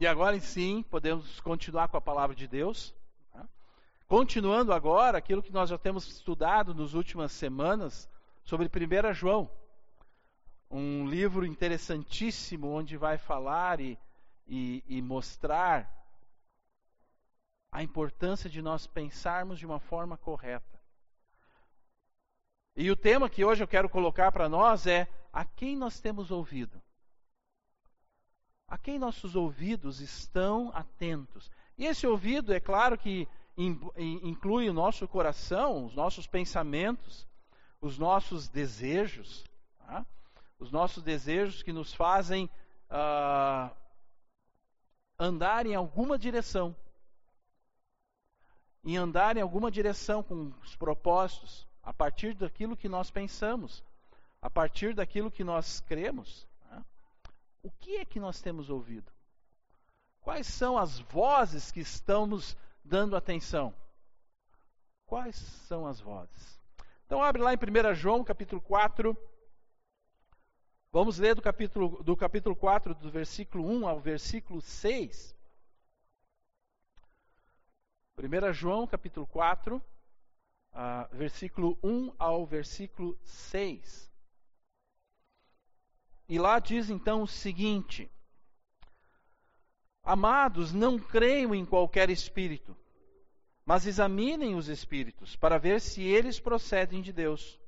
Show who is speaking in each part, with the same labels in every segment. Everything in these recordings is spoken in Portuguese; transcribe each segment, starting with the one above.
Speaker 1: E agora sim, podemos continuar com a palavra de Deus. Tá? Continuando agora aquilo que nós já temos estudado nas últimas semanas sobre 1 João. Um livro interessantíssimo onde vai falar e, e, e mostrar a importância de nós pensarmos de uma forma correta. E o tema que hoje eu quero colocar para nós é: a quem nós temos ouvido? A quem nossos ouvidos estão atentos? E esse ouvido, é claro que inclui o nosso coração, os nossos pensamentos, os nossos desejos, tá? os nossos desejos que nos fazem uh, andar em alguma direção. Em andar em alguma direção com os propósitos, a partir daquilo que nós pensamos, a partir daquilo que nós cremos. O que é que nós temos ouvido? Quais são as vozes que estão nos dando atenção? Quais são as vozes? Então abre lá em 1 João, capítulo 4. Vamos ler do capítulo, do capítulo 4, do versículo 1 ao versículo 6. 1 João, capítulo 4, uh, versículo 1 ao versículo 6. E lá diz então o seguinte: Amados, não creiam em qualquer espírito, mas examinem os espíritos, para ver se eles procedem de Deus.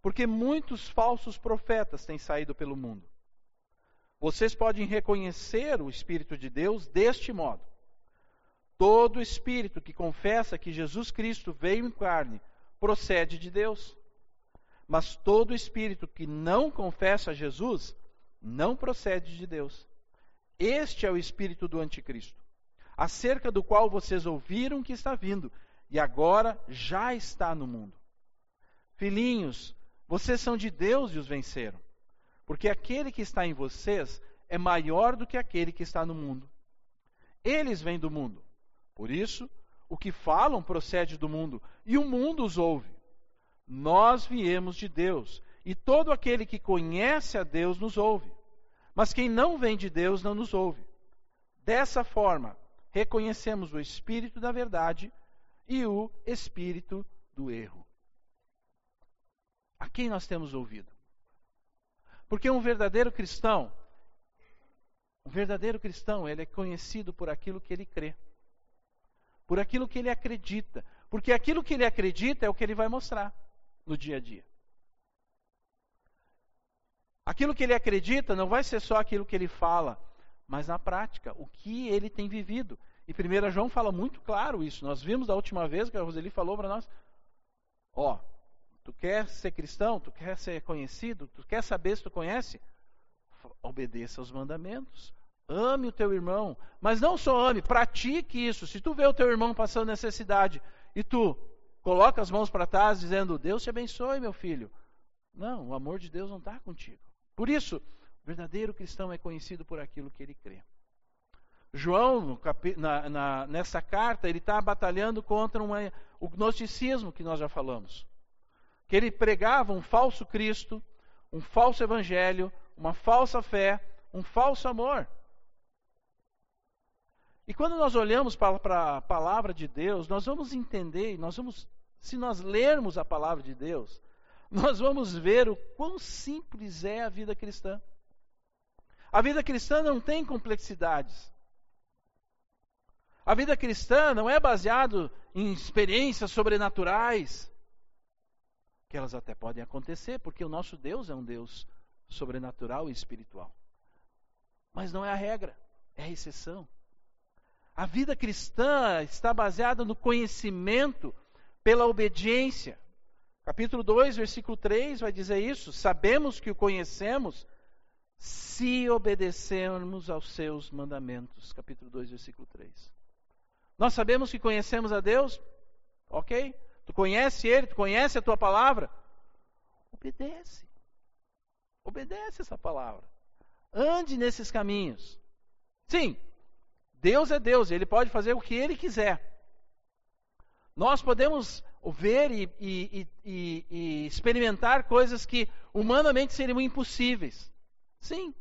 Speaker 1: Porque muitos falsos profetas têm saído pelo mundo. Vocês podem reconhecer o Espírito de Deus deste modo. Todo espírito que confessa que Jesus Cristo veio em carne procede de Deus. Mas todo espírito que não confessa Jesus não procede de Deus. Este é o espírito do anticristo, acerca do qual vocês ouviram que está vindo e agora já está no mundo. Filhinhos, vocês são de Deus e os venceram, porque aquele que está em vocês é maior do que aquele que está no mundo. Eles vêm do mundo, por isso, o que falam procede do mundo, e o mundo os ouve. Nós viemos de Deus, e todo aquele que conhece a Deus nos ouve. Mas quem não vem de Deus não nos ouve. Dessa forma, reconhecemos o espírito da verdade e o espírito do erro. A quem nós temos ouvido? Porque um verdadeiro cristão, um verdadeiro cristão, ele é conhecido por aquilo que ele crê por aquilo que ele acredita. Porque aquilo que ele acredita é o que ele vai mostrar no dia a dia. Aquilo que ele acredita não vai ser só aquilo que ele fala, mas na prática, o que ele tem vivido. E 1 João fala muito claro isso. Nós vimos da última vez que a Roseli falou para nós: Ó, tu quer ser cristão, tu quer ser conhecido, tu quer saber se tu conhece? Obedeça aos mandamentos. Ame o teu irmão, mas não só ame, pratique isso. Se tu vê o teu irmão passando necessidade e tu coloca as mãos para trás dizendo: Deus te abençoe, meu filho. Não, o amor de Deus não está contigo. Por isso, o verdadeiro cristão é conhecido por aquilo que ele crê. João, na, na, nessa carta, ele está batalhando contra uma, o gnosticismo que nós já falamos. Que ele pregava um falso Cristo, um falso evangelho, uma falsa fé, um falso amor. E quando nós olhamos para, a palavra de Deus, nós vamos entender, nós vamos, se nós lermos a palavra de Deus, nós vamos ver o quão simples é a vida cristã. A vida cristã não tem complexidades. A vida cristã não é baseada em experiências sobrenaturais, que elas até podem acontecer, porque o nosso Deus é um Deus sobrenatural e espiritual. Mas não é a regra, é a exceção. A vida cristã está baseada no conhecimento pela obediência. Capítulo 2, versículo 3 vai dizer isso. Sabemos que o conhecemos se obedecermos aos seus mandamentos. Capítulo 2, versículo 3. Nós sabemos que conhecemos a Deus, ok? Tu conhece Ele, tu conhece a tua palavra. Obedece. Obedece essa palavra. Ande nesses caminhos. Sim, Deus é Deus, ele pode fazer o que ele quiser. Nós podemos ver e, e, e, e experimentar coisas que humanamente seriam impossíveis. Sim.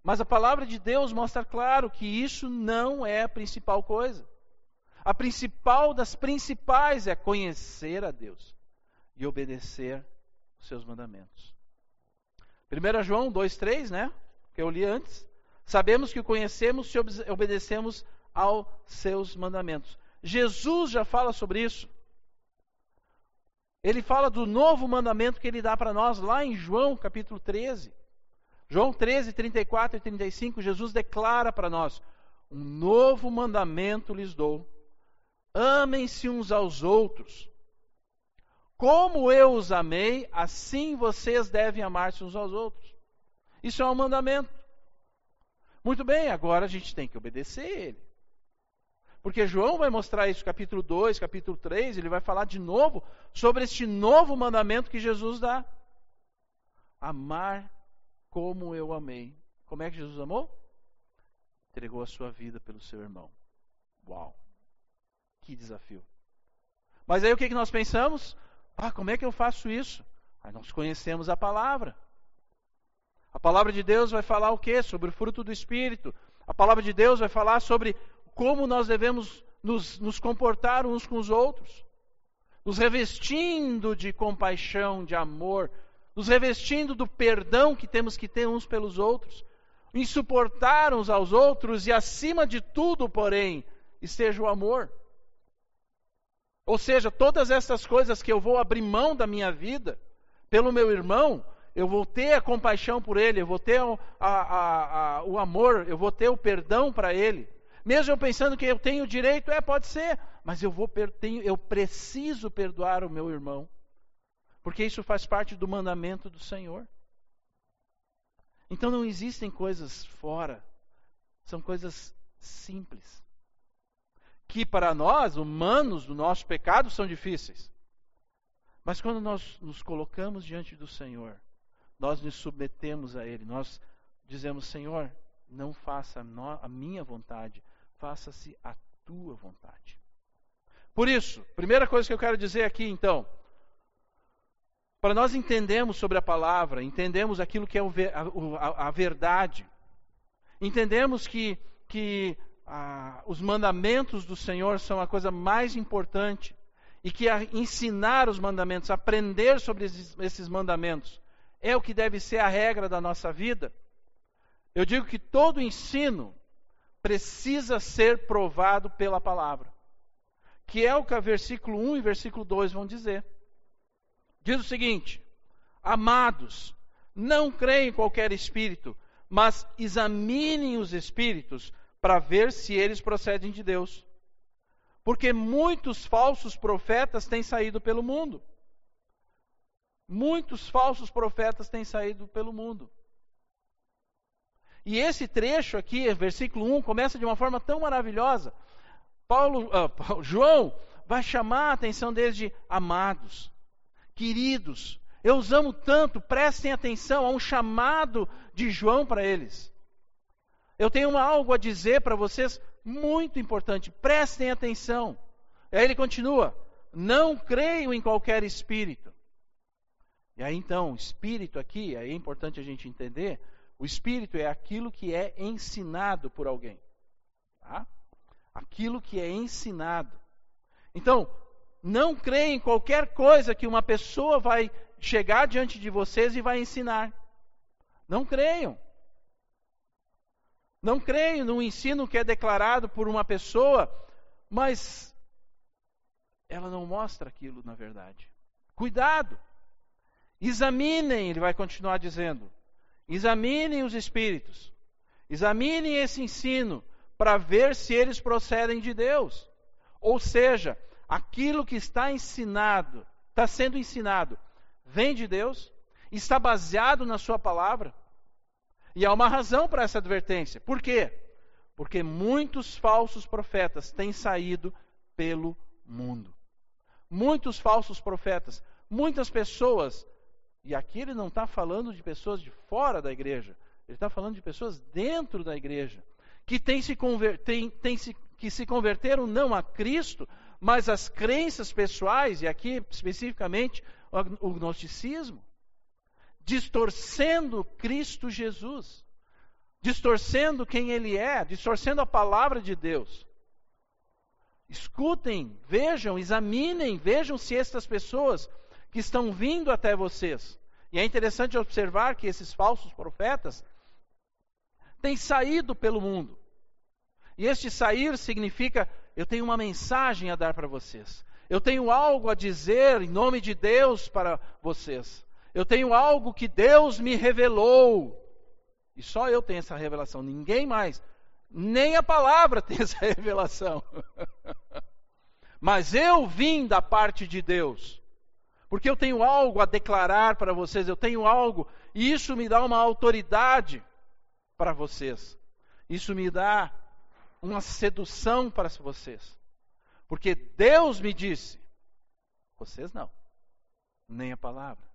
Speaker 1: Mas a palavra de Deus mostra claro que isso não é a principal coisa. A principal das principais é conhecer a Deus e obedecer os seus mandamentos. 1 João 2,3, né? Que eu li antes. Sabemos que o conhecemos se obedecemos aos seus mandamentos. Jesus já fala sobre isso. Ele fala do novo mandamento que ele dá para nós lá em João capítulo 13. João 13, 34 e 35, Jesus declara para nós: Um novo mandamento lhes dou. Amem-se uns aos outros. Como eu os amei, assim vocês devem amar-se uns aos outros. Isso é um mandamento. Muito bem, agora a gente tem que obedecer ele. Porque João vai mostrar isso, capítulo 2, capítulo 3, ele vai falar de novo sobre este novo mandamento que Jesus dá: amar como eu amei. Como é que Jesus amou? Entregou a sua vida pelo seu irmão. Uau! Que desafio. Mas aí o que, que nós pensamos? Ah, como é que eu faço isso? Aí nós conhecemos a palavra. A palavra de Deus vai falar o quê? Sobre o fruto do Espírito. A palavra de Deus vai falar sobre como nós devemos nos, nos comportar uns com os outros, nos revestindo de compaixão, de amor, nos revestindo do perdão que temos que ter uns pelos outros, em suportar uns aos outros e, acima de tudo, porém, esteja o amor. Ou seja, todas essas coisas que eu vou abrir mão da minha vida pelo meu irmão, eu vou ter a compaixão por ele, eu vou ter a, a, a, o amor, eu vou ter o perdão para ele. Mesmo eu pensando que eu tenho direito, é, pode ser, mas eu vou tenho, eu preciso perdoar o meu irmão. Porque isso faz parte do mandamento do Senhor. Então não existem coisas fora, são coisas simples. Que para nós, humanos, do nosso pecado, são difíceis. Mas quando nós nos colocamos diante do Senhor, nós nos submetemos a Ele, nós dizemos: Senhor, não faça a minha vontade, faça-se a tua vontade. Por isso, primeira coisa que eu quero dizer aqui, então, para nós entendermos sobre a palavra, entendemos aquilo que é a, verdade, entendemos que, que ah, os mandamentos do Senhor são a coisa mais importante e que ensinar os mandamentos, aprender sobre esses mandamentos, é o que deve ser a regra da nossa vida. Eu digo que todo ensino precisa ser provado pela palavra. Que é o que o versículo 1 e versículo 2 vão dizer. Diz o seguinte: Amados, não creem em qualquer espírito, mas examinem os espíritos para ver se eles procedem de Deus. Porque muitos falsos profetas têm saído pelo mundo. Muitos falsos profetas têm saído pelo mundo. E esse trecho aqui, versículo 1, começa de uma forma tão maravilhosa. Paulo, uh, João vai chamar a atenção deles de amados, queridos. Eu os amo tanto, prestem atenção a um chamado de João para eles. Eu tenho algo a dizer para vocês muito importante, prestem atenção. Aí ele continua: não creio em qualquer espírito. E aí então, espírito aqui, é importante a gente entender o espírito é aquilo que é ensinado por alguém. Tá? Aquilo que é ensinado. Então, não creia em qualquer coisa que uma pessoa vai chegar diante de vocês e vai ensinar. Não creiam. Não creiam no ensino que é declarado por uma pessoa, mas ela não mostra aquilo na verdade. Cuidado. Examinem, ele vai continuar dizendo. Examinem os espíritos. Examinem esse ensino para ver se eles procedem de Deus. Ou seja, aquilo que está ensinado, está sendo ensinado, vem de Deus, está baseado na Sua palavra. E há uma razão para essa advertência. Por quê? Porque muitos falsos profetas têm saído pelo mundo. Muitos falsos profetas, muitas pessoas e aqui ele não está falando de pessoas de fora da igreja, ele está falando de pessoas dentro da igreja, que, tem se conver, tem, tem se, que se converteram não a Cristo, mas às crenças pessoais, e aqui especificamente o gnosticismo, distorcendo Cristo Jesus. distorcendo quem ele é, distorcendo a palavra de Deus. Escutem, vejam, examinem, vejam se estas pessoas que estão vindo até vocês. E é interessante observar que esses falsos profetas têm saído pelo mundo. E este sair significa: eu tenho uma mensagem a dar para vocês. Eu tenho algo a dizer em nome de Deus para vocês. Eu tenho algo que Deus me revelou. E só eu tenho essa revelação, ninguém mais. Nem a palavra tem essa revelação. Mas eu vim da parte de Deus. Porque eu tenho algo a declarar para vocês, eu tenho algo, e isso me dá uma autoridade para vocês. Isso me dá uma sedução para vocês. Porque Deus me disse, vocês não, nem a palavra.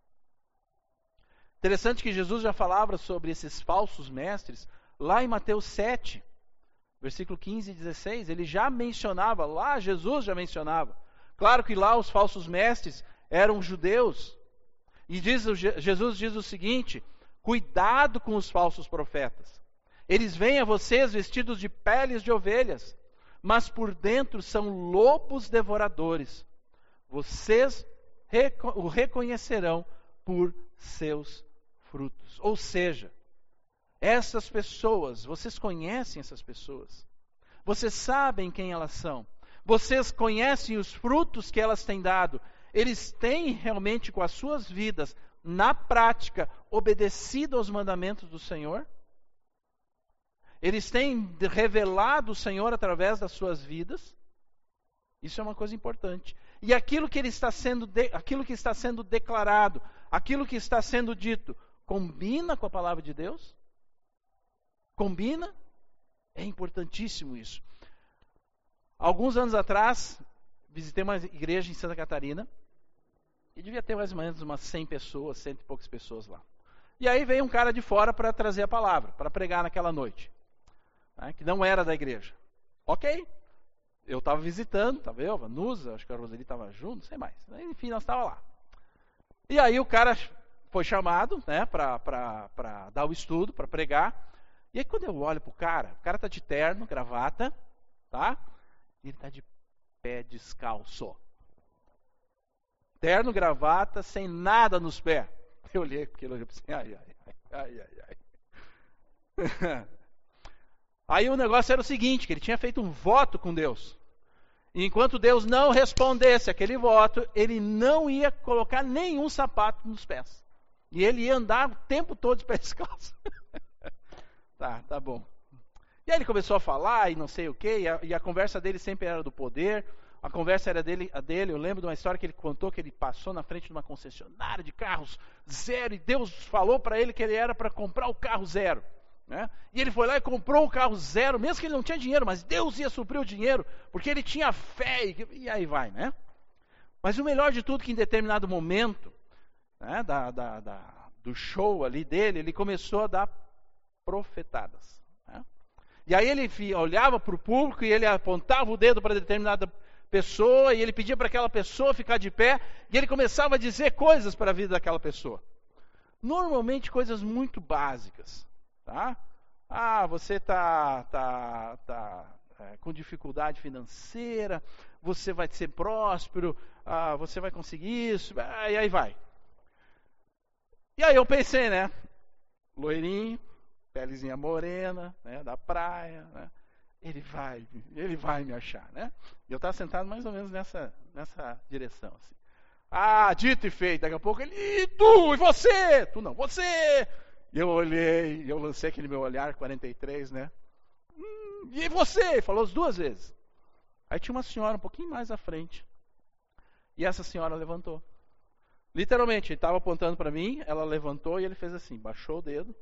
Speaker 1: Interessante que Jesus já falava sobre esses falsos mestres lá em Mateus 7, versículo 15 e 16. Ele já mencionava, lá Jesus já mencionava. Claro que lá os falsos mestres eram judeus. E diz, Jesus diz o seguinte: cuidado com os falsos profetas. Eles vêm a vocês vestidos de peles de ovelhas, mas por dentro são lobos devoradores. Vocês o reconhecerão por seus frutos. Ou seja, essas pessoas, vocês conhecem essas pessoas, vocês sabem quem elas são, vocês conhecem os frutos que elas têm dado, eles têm realmente com as suas vidas, na prática, obedecido aos mandamentos do Senhor? Eles têm revelado o Senhor através das suas vidas? Isso é uma coisa importante. E aquilo que, ele está sendo de, aquilo que está sendo declarado, aquilo que está sendo dito, Combina com a palavra de Deus? Combina? É importantíssimo isso. Alguns anos atrás, visitei uma igreja em Santa Catarina e devia ter mais ou menos umas 100 pessoas, cento e poucas pessoas lá. E aí veio um cara de fora para trazer a palavra, para pregar naquela noite, né, que não era da igreja. Ok, eu estava visitando, estava eu, a Vanusa, acho que a Roseli estava junto, não sei mais. Enfim, nós estávamos lá. E aí o cara foi chamado né, para dar o estudo, para pregar. E aí quando eu olho para o cara, o cara está de terno, gravata, tá? E ele está de pé descalço. Terno, gravata, sem nada nos pés. Eu olhei aquilo e pensei, ai, ai, ai, ai, ai. Aí o negócio era o seguinte, que ele tinha feito um voto com Deus. E enquanto Deus não respondesse aquele voto, ele não ia colocar nenhum sapato nos pés. E ele ia andar o tempo todo de pé descalço. tá, tá bom. E aí ele começou a falar e não sei o que, e a conversa dele sempre era do poder. A conversa era dele, a dele. Eu lembro de uma história que ele contou que ele passou na frente de uma concessionária de carros zero e Deus falou para ele que ele era para comprar o carro zero. Né? E ele foi lá e comprou o carro zero, mesmo que ele não tinha dinheiro, mas Deus ia suprir o dinheiro, porque ele tinha fé, e, e aí vai, né? Mas o melhor de tudo, que em determinado momento, né, da, da, da, do show ali dele, ele começou a dar profetadas. Né? E aí ele olhava para o público e ele apontava o dedo para determinada pessoa e ele pedia para aquela pessoa ficar de pé e ele começava a dizer coisas para a vida daquela pessoa. Normalmente coisas muito básicas, tá? Ah, você está tá, tá, é, com dificuldade financeira, você vai ser próspero, ah, você vai conseguir isso, ah, e aí vai. E aí eu pensei, né? Loirinho, pelezinha morena, né? Da praia, né? Ele vai, ele vai me achar, né? E eu estava sentado mais ou menos nessa, nessa direção, assim. Ah, dito e feito. Daqui a pouco ele, e tu, e você? Tu não, você! E eu olhei, eu lancei aquele meu olhar 43, né? Hum, e você? Falou as duas vezes. Aí tinha uma senhora um pouquinho mais à frente. E essa senhora levantou. Literalmente, ele estava apontando para mim, ela levantou e ele fez assim, baixou o dedo.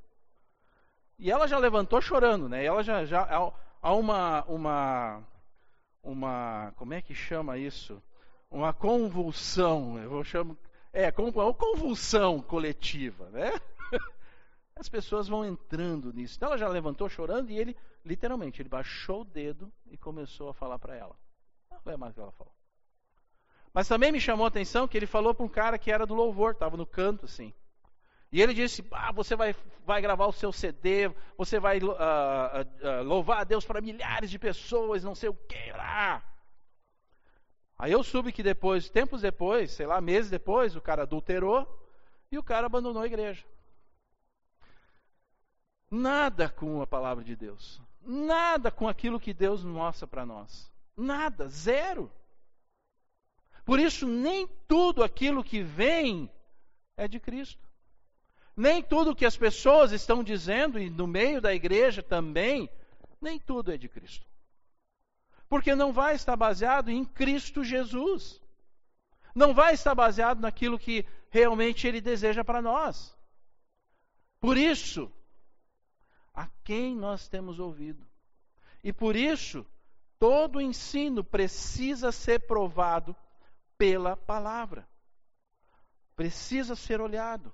Speaker 1: E ela já levantou chorando, né? E ela já, já há uma, uma, uma, como é que chama isso? Uma convulsão, eu chamo, é, uma convulsão coletiva, né? As pessoas vão entrando nisso. Então ela já levantou chorando e ele, literalmente, ele baixou o dedo e começou a falar para ela. Não é mais o que ela falou. Mas também me chamou a atenção que ele falou para um cara que era do louvor, estava no canto assim. E ele disse: ah, você vai, vai gravar o seu CD, você vai uh, uh, louvar a Deus para milhares de pessoas, não sei o que lá. Aí eu soube que depois, tempos depois, sei lá, meses depois, o cara adulterou e o cara abandonou a igreja. Nada com a palavra de Deus. Nada com aquilo que Deus mostra para nós. Nada, zero. Por isso, nem tudo aquilo que vem é de Cristo. Nem tudo que as pessoas estão dizendo, e no meio da igreja também, nem tudo é de Cristo. Porque não vai estar baseado em Cristo Jesus. Não vai estar baseado naquilo que realmente Ele deseja para nós. Por isso, a quem nós temos ouvido? E por isso, todo ensino precisa ser provado pela palavra. Precisa ser olhado.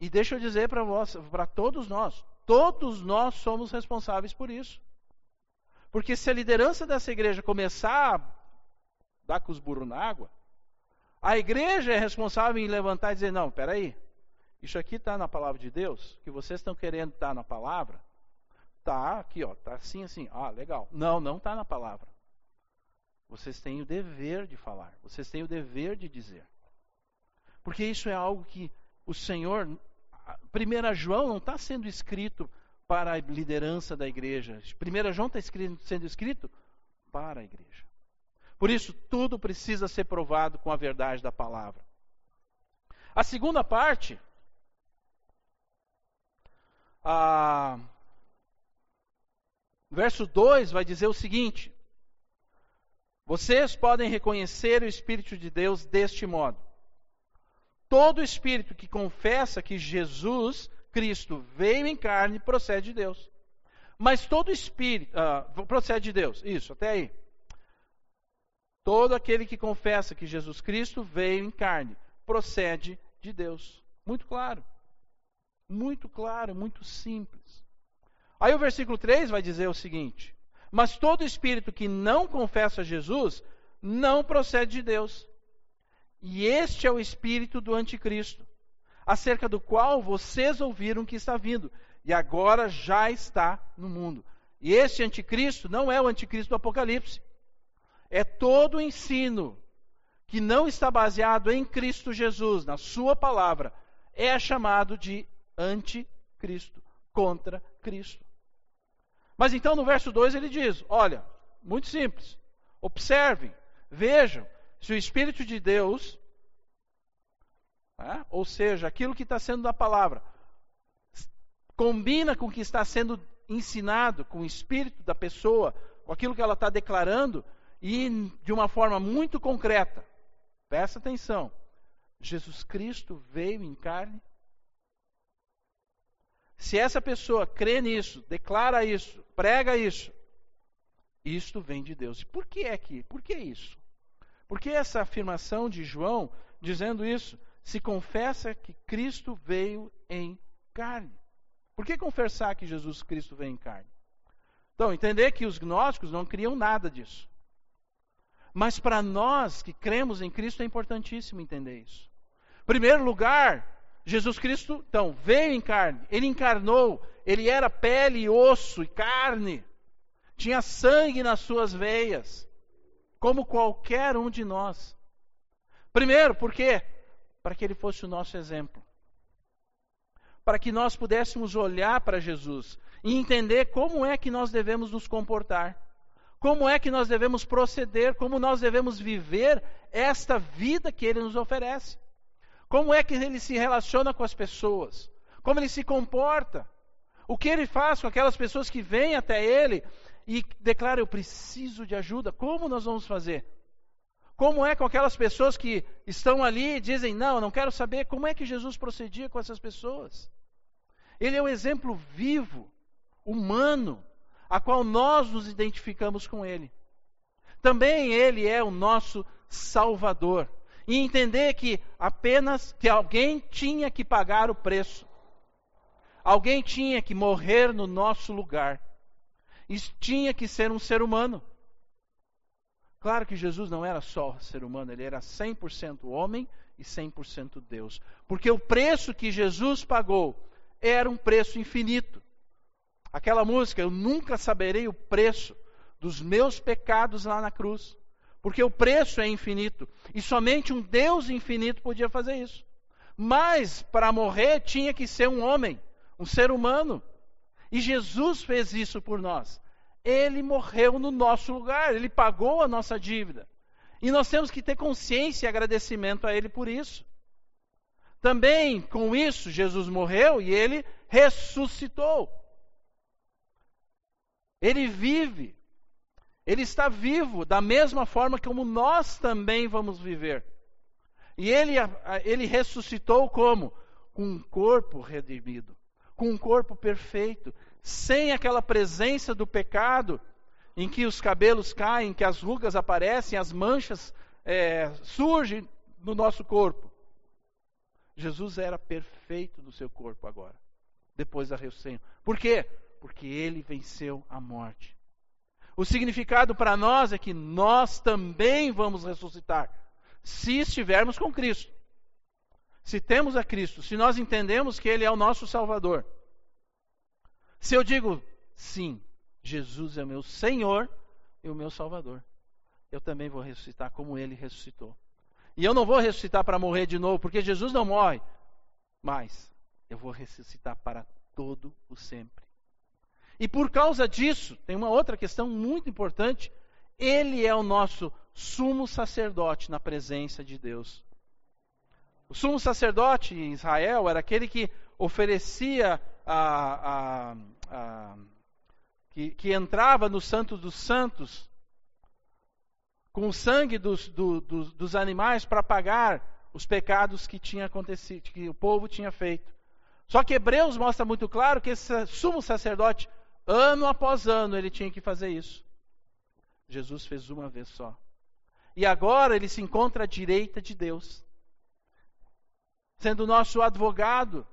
Speaker 1: E deixa eu dizer para todos nós, todos nós somos responsáveis por isso. Porque se a liderança dessa igreja começar a dar com os burros na água, a igreja é responsável em levantar e dizer: não, peraí, isso aqui está na palavra de Deus, que vocês estão querendo estar tá na palavra, tá aqui, ó, tá assim, assim, ah, legal. Não, não está na palavra. Vocês têm o dever de falar, vocês têm o dever de dizer. Porque isso é algo que o Senhor 1 João não está sendo escrito para a liderança da igreja. 1 João está sendo escrito para a igreja. Por isso, tudo precisa ser provado com a verdade da palavra. A segunda parte, a, verso 2 vai dizer o seguinte: Vocês podem reconhecer o Espírito de Deus deste modo. Todo espírito que confessa que Jesus Cristo veio em carne procede de Deus. Mas todo espírito uh, procede de Deus. Isso, até aí. Todo aquele que confessa que Jesus Cristo veio em carne procede de Deus. Muito claro. Muito claro, muito simples. Aí o versículo 3 vai dizer o seguinte: Mas todo espírito que não confessa Jesus não procede de Deus. E este é o espírito do anticristo, acerca do qual vocês ouviram que está vindo, e agora já está no mundo. E este anticristo não é o anticristo do Apocalipse. É todo o ensino que não está baseado em Cristo Jesus, na sua palavra, é chamado de anticristo, contra Cristo. Mas então no verso 2 ele diz: olha, muito simples, observem, vejam, se o Espírito de Deus, né, ou seja, aquilo que está sendo da palavra, combina com o que está sendo ensinado, com o espírito da pessoa, com aquilo que ela está declarando, e de uma forma muito concreta. Presta atenção. Jesus Cristo veio em carne. Se essa pessoa crê nisso, declara isso, prega isso, isto vem de Deus. Por que é que? Por que isso? Por que essa afirmação de João dizendo isso? Se confessa que Cristo veio em carne. Por que confessar que Jesus Cristo veio em carne? Então, entender que os gnósticos não criam nada disso. Mas para nós que cremos em Cristo é importantíssimo entender isso. Primeiro lugar, Jesus Cristo, então, veio em carne, ele encarnou, ele era pele, osso e carne, tinha sangue nas suas veias como qualquer um de nós. Primeiro, por quê? Para que ele fosse o nosso exemplo. Para que nós pudéssemos olhar para Jesus e entender como é que nós devemos nos comportar. Como é que nós devemos proceder, como nós devemos viver esta vida que ele nos oferece. Como é que ele se relaciona com as pessoas? Como ele se comporta? O que ele faz com aquelas pessoas que vêm até ele e declara: Eu preciso de ajuda. Como nós vamos fazer? Como é com aquelas pessoas que estão ali e dizem: Não, não quero saber. Como é que Jesus procedia com essas pessoas? Ele é um exemplo vivo, humano, a qual nós nos identificamos com ele. Também ele é o nosso Salvador. E entender que apenas que alguém tinha que pagar o preço. Alguém tinha que morrer no nosso lugar isso tinha que ser um ser humano. Claro que Jesus não era só ser humano, ele era 100% homem e 100% Deus. Porque o preço que Jesus pagou era um preço infinito. Aquela música, eu nunca saberei o preço dos meus pecados lá na cruz. Porque o preço é infinito. E somente um Deus infinito podia fazer isso. Mas para morrer tinha que ser um homem, um ser humano. E Jesus fez isso por nós. Ele morreu no nosso lugar, ele pagou a nossa dívida. E nós temos que ter consciência e agradecimento a ele por isso. Também com isso, Jesus morreu e ele ressuscitou. Ele vive. Ele está vivo da mesma forma como nós também vamos viver. E ele, ele ressuscitou como? Com um corpo redimido, com um corpo perfeito, sem aquela presença do pecado, em que os cabelos caem, que as rugas aparecem, as manchas é, surgem no nosso corpo. Jesus era perfeito no seu corpo agora, depois da ressurreição. Por quê? Porque ele venceu a morte. O significado para nós é que nós também vamos ressuscitar, se estivermos com Cristo. Se temos a Cristo, se nós entendemos que Ele é o nosso Salvador. Se eu digo, sim, Jesus é o meu Senhor e o meu Salvador, eu também vou ressuscitar como Ele ressuscitou. E eu não vou ressuscitar para morrer de novo, porque Jesus não morre, mas eu vou ressuscitar para todo o sempre. E por causa disso, tem uma outra questão muito importante. Ele é o nosso sumo sacerdote na presença de Deus. O sumo sacerdote em Israel era aquele que oferecia a, a, a que, que, entrava no Santo dos Santos com o sangue dos, do, dos, dos animais para pagar os pecados que tinha acontecido, que o povo tinha feito. Só que Hebreus mostra muito claro que esse sumo sacerdote Ano após ano ele tinha que fazer isso. Jesus fez uma vez só. E agora ele se encontra à direita de Deus, sendo nosso advogado,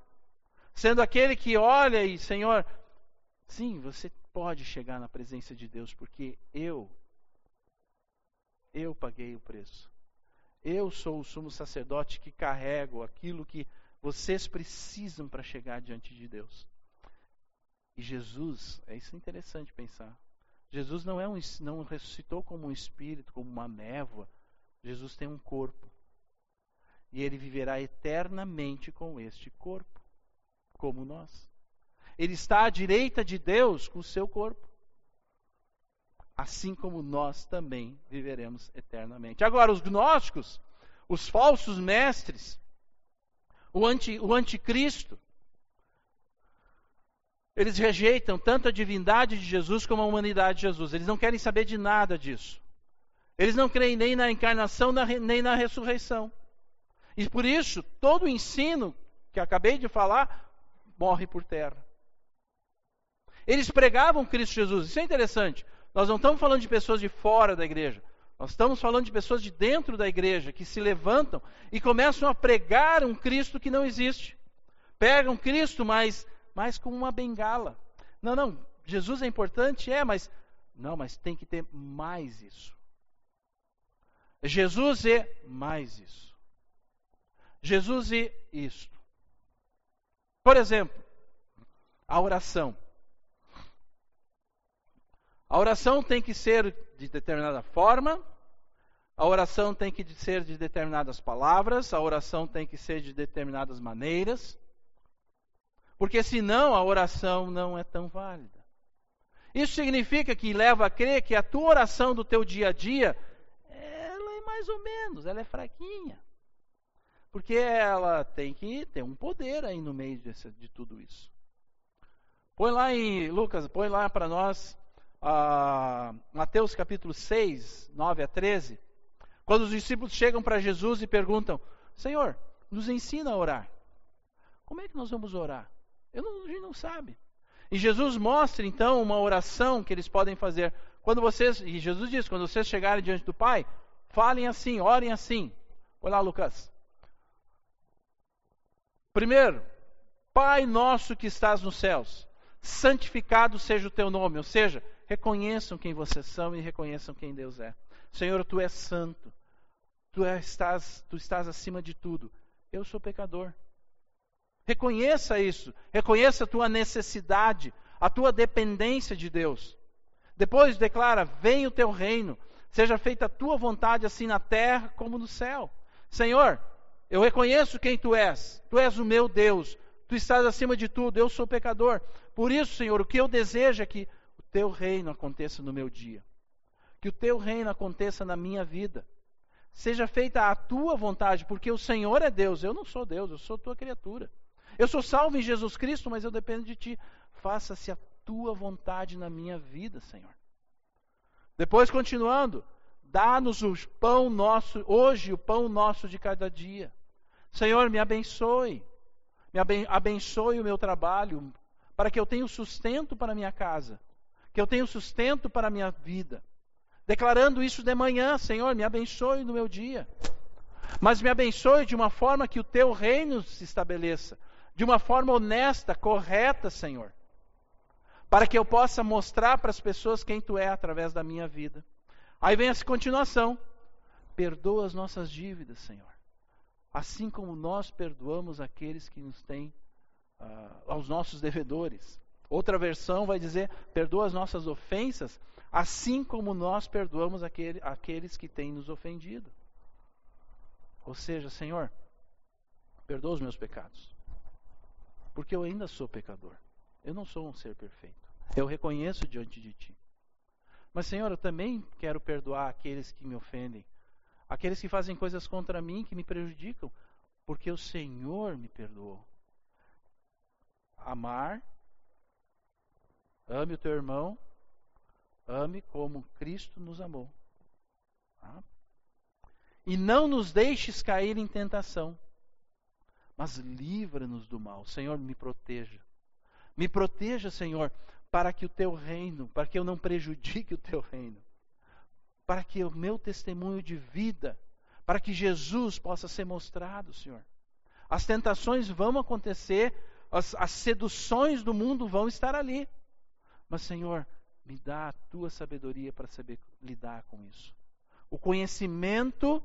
Speaker 1: sendo aquele que olha e, Senhor, sim, você pode chegar na presença de Deus, porque eu, eu paguei o preço. Eu sou o sumo sacerdote que carrego aquilo que vocês precisam para chegar diante de Deus. E Jesus, é isso interessante pensar. Jesus não é um, não ressuscitou como um espírito, como uma névoa. Jesus tem um corpo. E ele viverá eternamente com este corpo, como nós. Ele está à direita de Deus com o seu corpo. Assim como nós também viveremos eternamente. Agora, os gnósticos, os falsos mestres, o, anti, o anticristo, eles rejeitam tanto a divindade de Jesus como a humanidade de Jesus. Eles não querem saber de nada disso. Eles não creem nem na encarnação nem na ressurreição. E por isso, todo o ensino que acabei de falar morre por terra. Eles pregavam Cristo Jesus. Isso é interessante. Nós não estamos falando de pessoas de fora da igreja. Nós estamos falando de pessoas de dentro da igreja que se levantam e começam a pregar um Cristo que não existe. Pegam Cristo, mas mas com uma bengala. Não, não, Jesus é importante, é, mas não, mas tem que ter mais isso. Jesus é mais isso. Jesus é isto. Por exemplo, a oração. A oração tem que ser de determinada forma, a oração tem que ser de determinadas palavras, a oração tem que ser de determinadas maneiras. Porque senão a oração não é tão válida. Isso significa que leva a crer que a tua oração do teu dia a dia, ela é mais ou menos, ela é fraquinha. Porque ela tem que ter um poder aí no meio desse, de tudo isso. Põe lá em Lucas, põe lá para nós uh, Mateus capítulo 6, 9 a 13. Quando os discípulos chegam para Jesus e perguntam: Senhor, nos ensina a orar. Como é que nós vamos orar? Eu não, a gente não sabe. E Jesus mostra então uma oração que eles podem fazer. Quando vocês, e Jesus diz, quando vocês chegarem diante do Pai, falem assim, orem assim. Olha lá, Lucas. Primeiro, Pai nosso que estás nos céus, santificado seja o teu nome, ou seja, reconheçam quem vocês são e reconheçam quem Deus é. Senhor, tu és santo. tu estás, tu estás acima de tudo. Eu sou pecador. Reconheça isso. Reconheça a tua necessidade, a tua dependência de Deus. Depois declara: Venha o teu reino, seja feita a tua vontade, assim na terra como no céu. Senhor, eu reconheço quem tu és. Tu és o meu Deus. Tu estás acima de tudo. Eu sou pecador. Por isso, Senhor, o que eu desejo é que o teu reino aconteça no meu dia. Que o teu reino aconteça na minha vida. Seja feita a tua vontade, porque o Senhor é Deus. Eu não sou Deus, eu sou tua criatura. Eu sou salvo em Jesus Cristo, mas eu dependo de ti. Faça-se a tua vontade na minha vida, Senhor. Depois, continuando, dá-nos o pão nosso, hoje, o pão nosso de cada dia. Senhor, me abençoe. Me abençoe o meu trabalho, para que eu tenha sustento para minha casa, que eu tenha sustento para a minha vida. Declarando isso de manhã, Senhor, me abençoe no meu dia. Mas me abençoe de uma forma que o teu reino se estabeleça, de uma forma honesta, correta, Senhor, para que eu possa mostrar para as pessoas quem tu é através da minha vida. Aí vem essa continuação: perdoa as nossas dívidas, Senhor, assim como nós perdoamos aqueles que nos têm, uh, aos nossos devedores. Outra versão vai dizer: perdoa as nossas ofensas, assim como nós perdoamos aquele, aqueles que têm nos ofendido. Ou seja, Senhor, perdoa os meus pecados porque eu ainda sou pecador. Eu não sou um ser perfeito. Eu reconheço diante de ti. Mas, Senhor, eu também quero perdoar aqueles que me ofendem, aqueles que fazem coisas contra mim que me prejudicam, porque o Senhor me perdoou. Amar, ame o teu irmão, ame como Cristo nos amou. Tá? E não nos deixes cair em tentação, mas livra-nos do mal. Senhor, me proteja. Me proteja, Senhor, para que o teu reino, para que eu não prejudique o teu reino, para que o meu testemunho de vida, para que Jesus possa ser mostrado, Senhor. As tentações vão acontecer, as, as seduções do mundo vão estar ali. Mas, Senhor, me dá a tua sabedoria para saber lidar com isso. O conhecimento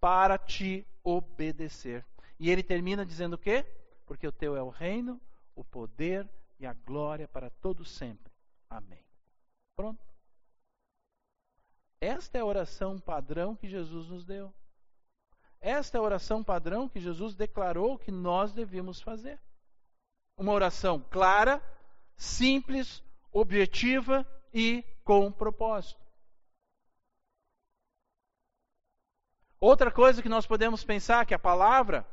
Speaker 1: para te obedecer. E ele termina dizendo o quê? Porque o teu é o reino, o poder e a glória para todos sempre. Amém. Pronto. Esta é a oração padrão que Jesus nos deu. Esta é a oração padrão que Jesus declarou que nós devíamos fazer. Uma oração clara, simples, objetiva e com propósito. Outra coisa que nós podemos pensar que a palavra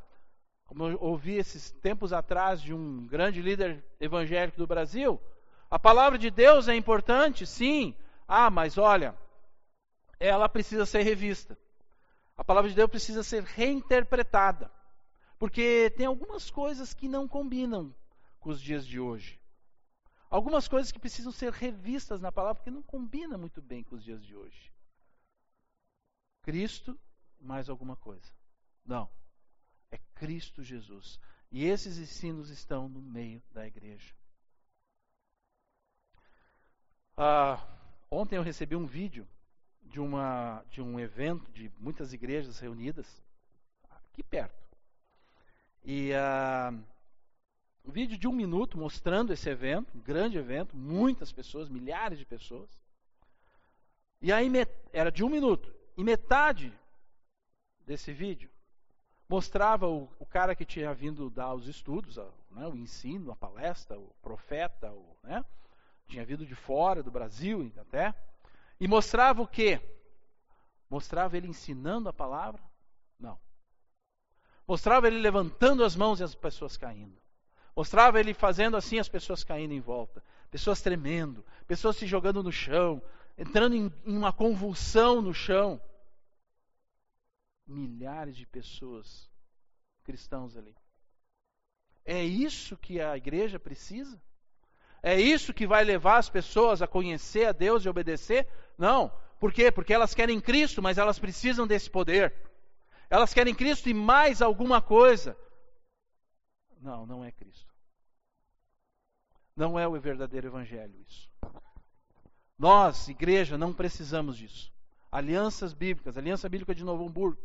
Speaker 1: como eu ouvi esses tempos atrás de um grande líder evangélico do Brasil, a palavra de Deus é importante, sim. Ah, mas olha, ela precisa ser revista. A palavra de Deus precisa ser reinterpretada. Porque tem algumas coisas que não combinam com os dias de hoje. Algumas coisas que precisam ser revistas na palavra, porque não combina muito bem com os dias de hoje. Cristo, mais alguma coisa. Não. É Cristo Jesus. E esses ensinos estão no meio da igreja. Ah, ontem eu recebi um vídeo de, uma, de um evento de muitas igrejas reunidas aqui perto. E ah, um vídeo de um minuto mostrando esse evento, um grande evento, muitas pessoas, milhares de pessoas. E aí era de um minuto. E metade desse vídeo mostrava o, o, cara que tinha vindo dar os estudos, a, né, o ensino, a palestra, o profeta, o, né, tinha vindo de fora do Brasil até, e mostrava o quê? Mostrava ele ensinando a palavra? Não. Mostrava ele levantando as mãos e as pessoas caindo. Mostrava ele fazendo assim as pessoas caindo em volta, pessoas tremendo, pessoas se jogando no chão, entrando em, em uma convulsão no chão milhares de pessoas cristãos ali. É isso que a igreja precisa? É isso que vai levar as pessoas a conhecer a Deus e obedecer? Não. Por quê? Porque elas querem Cristo, mas elas precisam desse poder. Elas querem Cristo e mais alguma coisa. Não, não é Cristo. Não é o verdadeiro evangelho isso. Nós, igreja, não precisamos disso. Alianças bíblicas, Aliança Bíblica de Novo Hamburgo,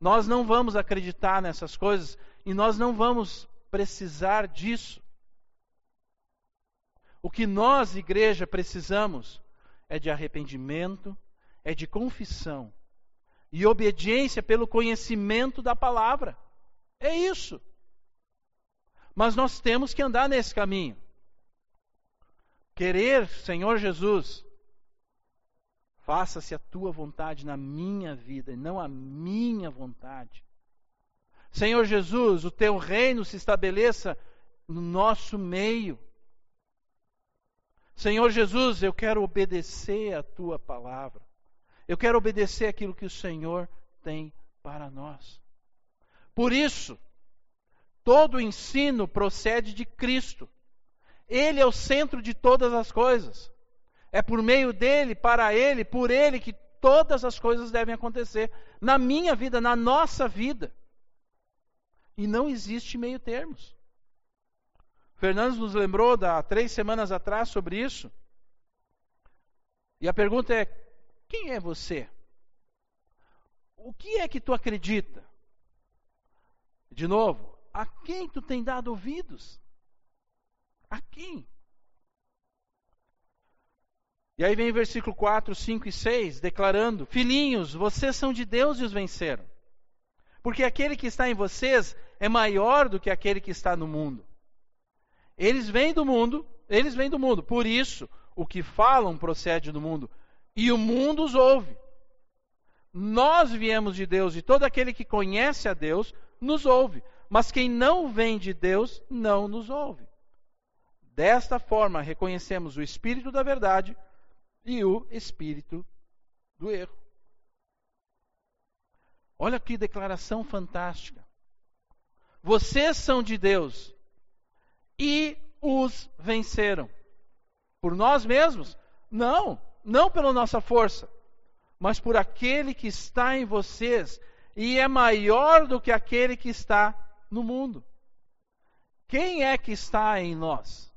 Speaker 1: Nós não vamos acreditar nessas coisas e nós não vamos precisar disso. O que nós, igreja, precisamos é de arrependimento, é de confissão e obediência pelo conhecimento da palavra. É isso. Mas nós temos que andar nesse caminho. Querer, Senhor Jesus, faça-se a tua vontade na minha vida e não a minha vontade. Senhor Jesus, o teu reino se estabeleça no nosso meio. Senhor Jesus, eu quero obedecer a tua palavra. Eu quero obedecer aquilo que o Senhor tem para nós. Por isso, todo o ensino procede de Cristo. Ele é o centro de todas as coisas. É por meio dele, para ele, por ele que todas as coisas devem acontecer na minha vida, na nossa vida. E não existe meio termos. Fernandes nos lembrou há três semanas atrás sobre isso. E a pergunta é: quem é você? O que é que tu acredita? De novo, a quem tu tem dado ouvidos? A quem? E aí vem o versículo 4, 5 e 6, declarando: Filhinhos, vocês são de Deus e os venceram. Porque aquele que está em vocês é maior do que aquele que está no mundo. Eles vêm do mundo, eles vêm do mundo, por isso o que falam procede do mundo, e o mundo os ouve. Nós viemos de Deus e todo aquele que conhece a Deus nos ouve, mas quem não vem de Deus não nos ouve. Desta forma, reconhecemos o espírito da verdade e o espírito do erro. Olha que declaração fantástica. Vocês são de Deus e os venceram. Por nós mesmos? Não não pela nossa força, mas por aquele que está em vocês e é maior do que aquele que está no mundo. Quem é que está em nós?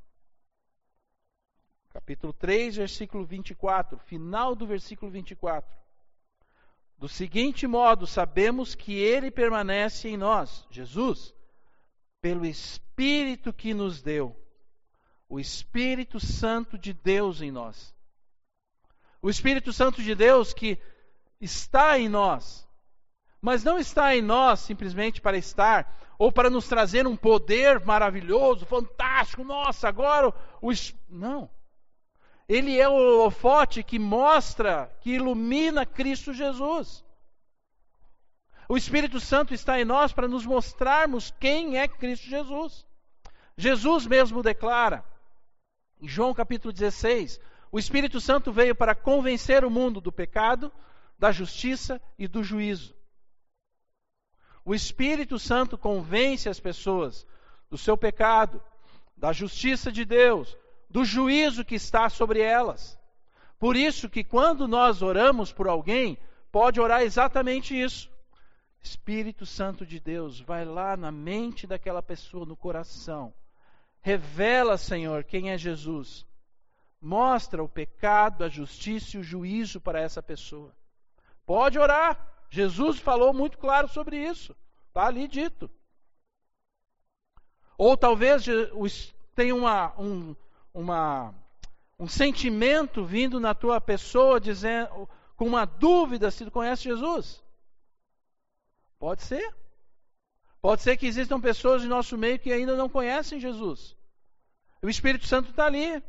Speaker 1: Capítulo 3, versículo 24, final do versículo 24. Do seguinte modo, sabemos que ele permanece em nós, Jesus, pelo Espírito que nos deu, o Espírito Santo de Deus em nós. O Espírito Santo de Deus que está em nós, mas não está em nós simplesmente para estar ou para nos trazer um poder maravilhoso, fantástico. Nossa, agora o, o não. Ele é o holofote que mostra, que ilumina Cristo Jesus. O Espírito Santo está em nós para nos mostrarmos quem é Cristo Jesus. Jesus mesmo declara, em João capítulo 16, o Espírito Santo veio para convencer o mundo do pecado, da justiça e do juízo. O Espírito Santo convence as pessoas do seu pecado, da justiça de Deus, do juízo que está sobre elas. Por isso que quando nós oramos por alguém, pode orar exatamente isso. Espírito Santo de Deus, vai lá na mente daquela pessoa, no coração. Revela, Senhor, quem é Jesus mostra o pecado, a justiça e o juízo para essa pessoa. Pode orar. Jesus falou muito claro sobre isso. Está ali dito. Ou talvez tenha uma, um, uma, um sentimento vindo na tua pessoa dizendo, com uma dúvida se tu conhece Jesus. Pode ser. Pode ser que existam pessoas em nosso meio que ainda não conhecem Jesus. O Espírito Santo está ali.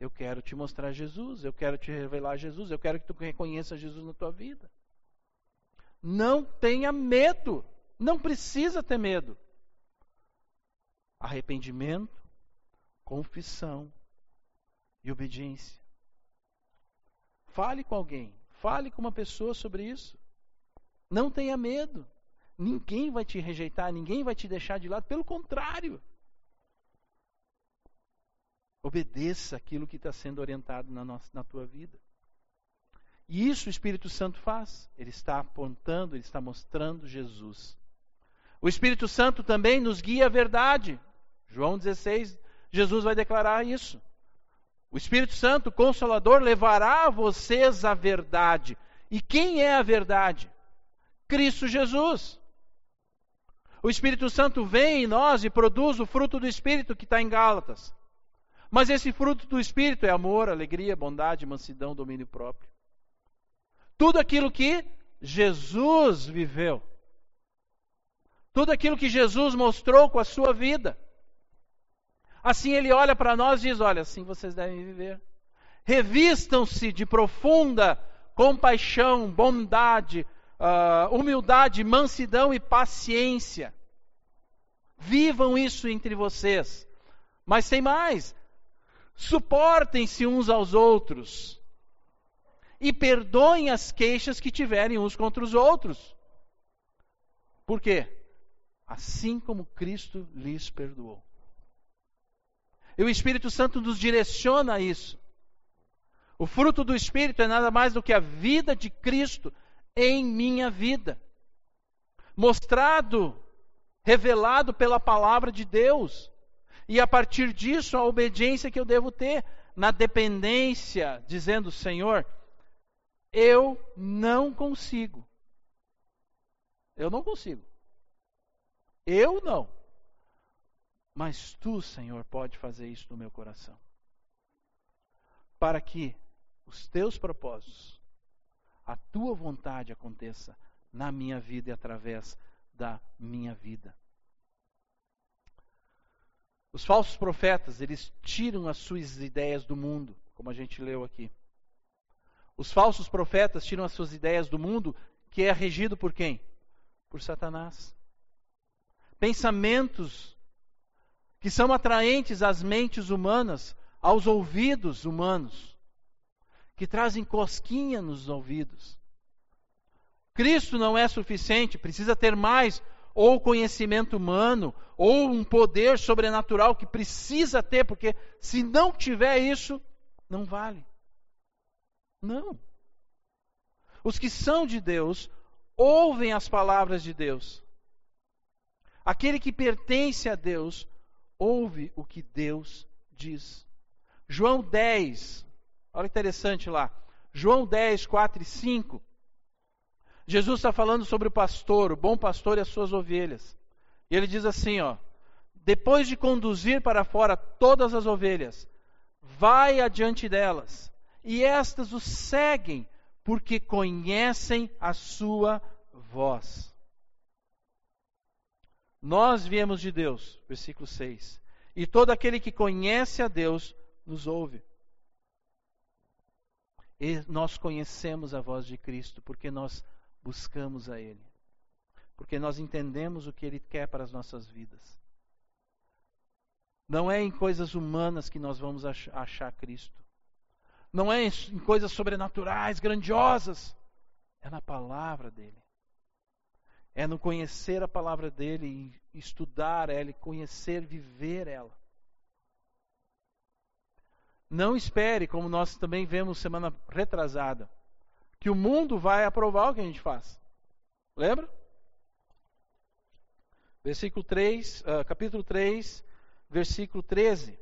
Speaker 1: Eu quero te mostrar Jesus, eu quero te revelar Jesus, eu quero que tu reconheça Jesus na tua vida. Não tenha medo, não precisa ter medo. Arrependimento, confissão e obediência. Fale com alguém, fale com uma pessoa sobre isso. Não tenha medo. Ninguém vai te rejeitar, ninguém vai te deixar de lado, pelo contrário. Obedeça aquilo que está sendo orientado na, nossa, na tua vida. E isso o Espírito Santo faz. Ele está apontando, ele está mostrando Jesus. O Espírito Santo também nos guia à verdade. João 16, Jesus vai declarar isso. O Espírito Santo, consolador, levará vocês à verdade. E quem é a verdade? Cristo Jesus. O Espírito Santo vem em nós e produz o fruto do Espírito que está em Gálatas. Mas esse fruto do Espírito é amor, alegria, bondade, mansidão, domínio próprio. Tudo aquilo que Jesus viveu. Tudo aquilo que Jesus mostrou com a sua vida. Assim ele olha para nós e diz: Olha, assim vocês devem viver. Revistam-se de profunda compaixão, bondade, uh, humildade, mansidão e paciência. Vivam isso entre vocês. Mas tem mais. Suportem-se uns aos outros. E perdoem as queixas que tiverem uns contra os outros. Por quê? Assim como Cristo lhes perdoou. E o Espírito Santo nos direciona a isso. O fruto do Espírito é nada mais do que a vida de Cristo em minha vida. Mostrado, revelado pela palavra de Deus. E a partir disso, a obediência que eu devo ter na dependência, dizendo: Senhor, eu não consigo. Eu não consigo. Eu não. Mas tu, Senhor, pode fazer isso no meu coração. Para que os teus propósitos, a tua vontade aconteça na minha vida e através da minha vida. Os falsos profetas, eles tiram as suas ideias do mundo, como a gente leu aqui. Os falsos profetas tiram as suas ideias do mundo, que é regido por quem? Por Satanás. Pensamentos que são atraentes às mentes humanas, aos ouvidos humanos, que trazem cosquinha nos ouvidos. Cristo não é suficiente, precisa ter mais, ou conhecimento humano, ou um poder sobrenatural que precisa ter, porque se não tiver isso, não vale. Não. Os que são de Deus ouvem as palavras de Deus. Aquele que pertence a Deus ouve o que Deus diz. João 10, olha interessante lá. João 10, 4 e 5. Jesus está falando sobre o pastor, o bom pastor e as suas ovelhas. E ele diz assim: ó, depois de conduzir para fora todas as ovelhas, vai adiante delas, e estas o seguem, porque conhecem a sua voz. Nós viemos de Deus, versículo 6. E todo aquele que conhece a Deus nos ouve. E nós conhecemos a voz de Cristo porque nós buscamos a Ele. Porque nós entendemos o que Ele quer para as nossas vidas. Não é em coisas humanas que nós vamos achar Cristo. Não é em coisas sobrenaturais, grandiosas. É na palavra dele é no conhecer a palavra dele estudar ela e conhecer, viver ela. Não espere, como nós também vemos semana retrasada, que o mundo vai aprovar o que a gente faz. Lembra? Versículo 3, uh, ah, capítulo 3, versículo 13.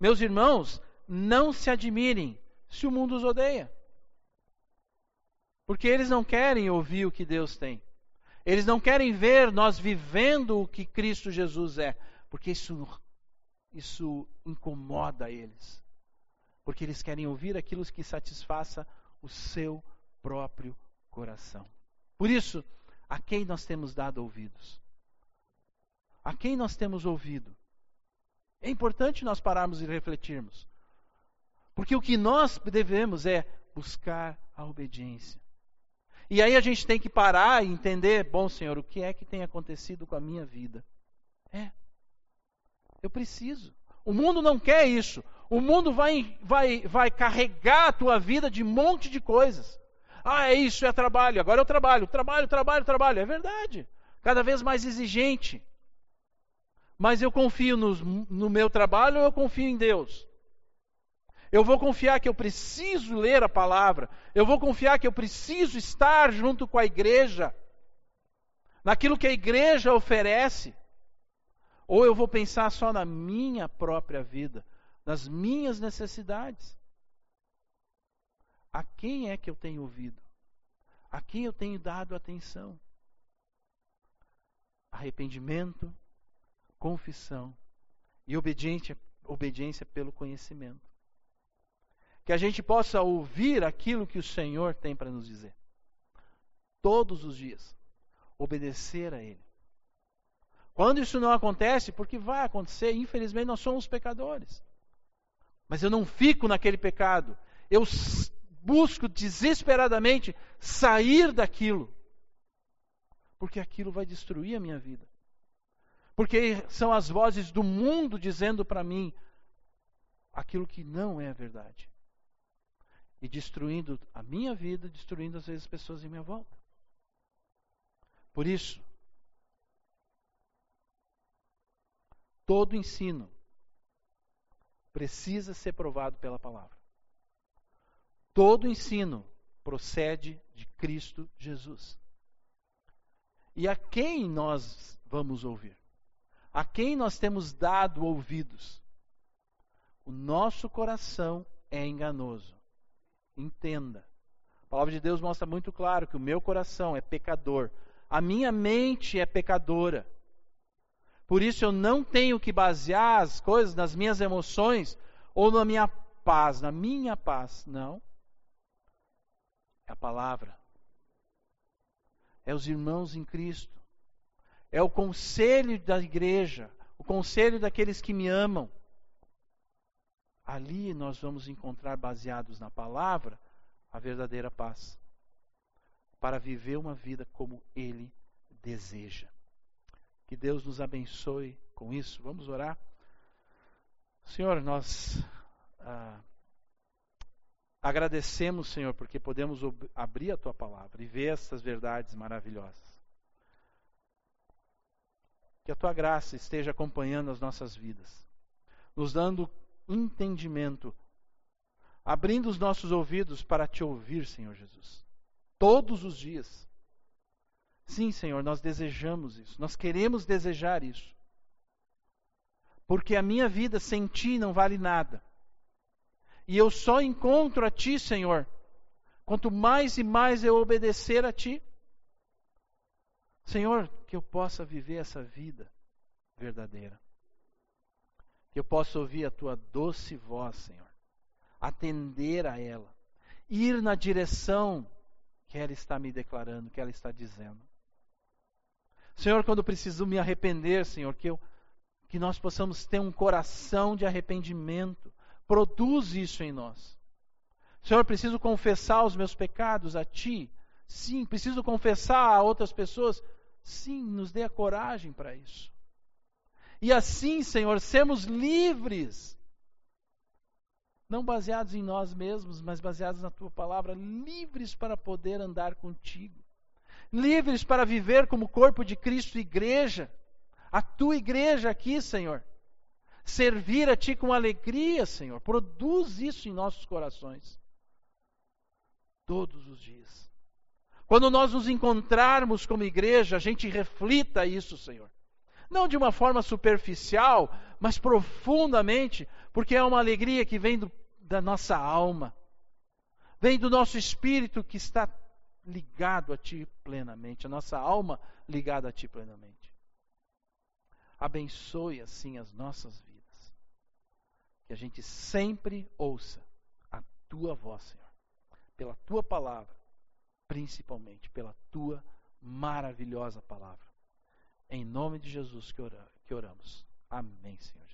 Speaker 1: Meus irmãos, não se admirem se o mundo os odeia. Porque eles não querem ouvir o que Deus tem. Eles não querem ver nós vivendo o que Cristo Jesus é, porque isso, isso incomoda eles. Porque eles querem ouvir aquilo que satisfaça o seu próprio coração. Por isso, a quem nós temos dado ouvidos? A quem nós temos ouvido? É importante nós pararmos e refletirmos. Porque o que nós devemos é buscar a obediência. E aí a gente tem que parar e entender, bom Senhor, o que é que tem acontecido com a minha vida? É. Eu preciso. O mundo não quer isso. O mundo vai, vai, vai carregar a tua vida de um monte de coisas. Ah, é isso, é trabalho. Agora eu trabalho, trabalho, trabalho, trabalho. É verdade. Cada vez mais exigente. Mas eu confio no, no meu trabalho ou eu confio em Deus? Eu vou confiar que eu preciso ler a palavra. Eu vou confiar que eu preciso estar junto com a igreja, naquilo que a igreja oferece. Ou eu vou pensar só na minha própria vida, nas minhas necessidades. A quem é que eu tenho ouvido? A quem eu tenho dado atenção? arrependimento, confissão e obediência, obediência pelo conhecimento. Que a gente possa ouvir aquilo que o Senhor tem para nos dizer. Todos os dias. Obedecer a Ele. Quando isso não acontece, porque vai acontecer, infelizmente nós somos pecadores. Mas eu não fico naquele pecado. Eu busco desesperadamente sair daquilo. Porque aquilo vai destruir a minha vida. Porque são as vozes do mundo dizendo para mim aquilo que não é verdade. E destruindo a minha vida, destruindo às vezes as pessoas em minha volta. Por isso, todo ensino precisa ser provado pela palavra. Todo ensino procede de Cristo Jesus. E a quem nós vamos ouvir? A quem nós temos dado ouvidos? O nosso coração é enganoso. Entenda. A palavra de Deus mostra muito claro que o meu coração é pecador. A minha mente é pecadora. Por isso eu não tenho que basear as coisas nas minhas emoções ou na minha paz, na minha paz. Não. É a palavra. É os irmãos em Cristo. É o conselho da igreja, o conselho daqueles que me amam. Ali nós vamos encontrar, baseados na palavra, a verdadeira paz. Para viver uma vida como Ele deseja. Que Deus nos abençoe com isso. Vamos orar. Senhor, nós ah, agradecemos, Senhor, porque podemos abrir a tua palavra e ver essas verdades maravilhosas. Que a tua graça esteja acompanhando as nossas vidas, nos dando entendimento, abrindo os nossos ouvidos para te ouvir, Senhor Jesus, todos os dias. Sim, Senhor, nós desejamos isso, nós queremos desejar isso. Porque a minha vida sem Ti não vale nada. E eu só encontro a Ti, Senhor, quanto mais e mais eu obedecer a Ti. Senhor, que eu possa viver essa vida verdadeira. Que eu possa ouvir a Tua doce voz, Senhor. Atender a ela. Ir na direção que ela está me declarando, que ela está dizendo. Senhor, quando preciso me arrepender, Senhor, que, eu, que nós possamos ter um coração de arrependimento. Produz isso em nós. Senhor, preciso confessar os meus pecados a Ti. Sim, preciso confessar a outras pessoas. Sim, nos dê a coragem para isso. E assim, Senhor, sermos livres. Não baseados em nós mesmos, mas baseados na Tua palavra, livres para poder andar contigo livres para viver como corpo de Cristo, igreja, a tua igreja aqui, Senhor. Servir a Ti com alegria, Senhor. Produz isso em nossos corações. Todos os dias. Quando nós nos encontrarmos como igreja, a gente reflita isso, Senhor. Não de uma forma superficial, mas profundamente, porque é uma alegria que vem do, da nossa alma, vem do nosso espírito que está ligado a Ti plenamente, a nossa alma ligada a Ti plenamente. Abençoe assim as nossas vidas. Que a gente sempre ouça a Tua voz, Senhor, pela Tua palavra, principalmente pela Tua maravilhosa palavra. Em nome de Jesus que oramos. Amém, Senhor.